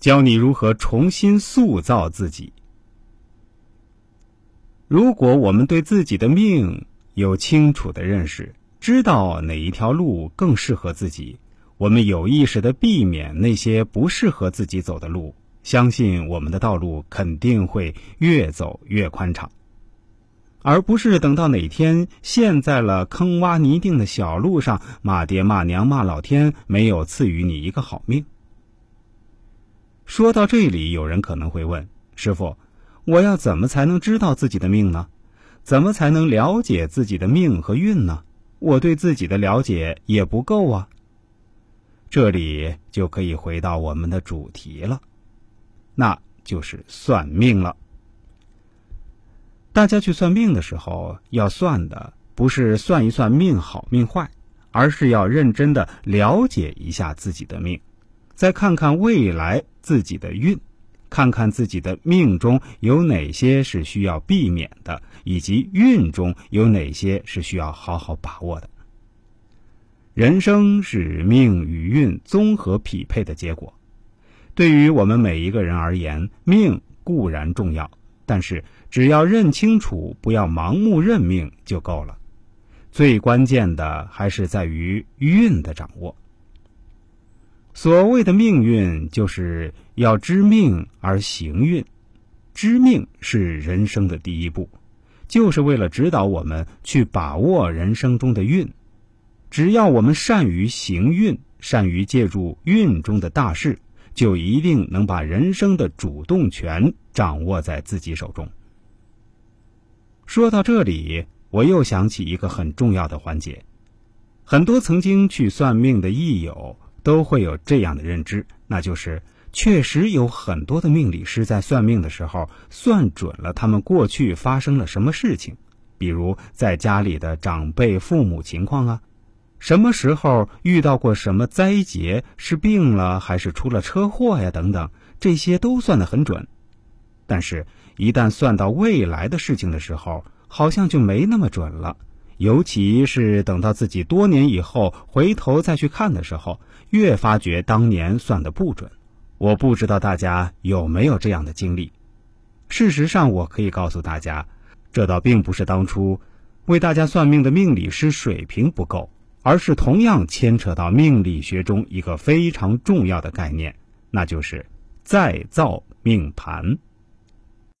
教你如何重新塑造自己。如果我们对自己的命有清楚的认识，知道哪一条路更适合自己，我们有意识的避免那些不适合自己走的路，相信我们的道路肯定会越走越宽敞。而不是等到哪天陷在了坑洼泥泞的小路上，骂爹骂娘骂老天，没有赐予你一个好命。说到这里，有人可能会问：师傅，我要怎么才能知道自己的命呢？怎么才能了解自己的命和运呢？我对自己的了解也不够啊。这里就可以回到我们的主题了，那就是算命了。大家去算命的时候，要算的不是算一算命好命坏，而是要认真的了解一下自己的命，再看看未来自己的运，看看自己的命中有哪些是需要避免的，以及运中有哪些是需要好好把握的。人生是命与运综合匹配的结果，对于我们每一个人而言，命固然重要，但是。只要认清楚，不要盲目认命就够了。最关键的还是在于运的掌握。所谓的命运，就是要知命而行运。知命是人生的第一步，就是为了指导我们去把握人生中的运。只要我们善于行运，善于借助运中的大事，就一定能把人生的主动权掌握在自己手中。说到这里，我又想起一个很重要的环节。很多曾经去算命的益友都会有这样的认知，那就是确实有很多的命理师在算命的时候算准了他们过去发生了什么事情，比如在家里的长辈、父母情况啊，什么时候遇到过什么灾劫，是病了还是出了车祸呀，等等，这些都算得很准。但是，一旦算到未来的事情的时候，好像就没那么准了。尤其是等到自己多年以后回头再去看的时候，越发觉当年算的不准。我不知道大家有没有这样的经历。事实上，我可以告诉大家，这倒并不是当初为大家算命的命理师水平不够，而是同样牵扯到命理学中一个非常重要的概念，那就是再造命盘。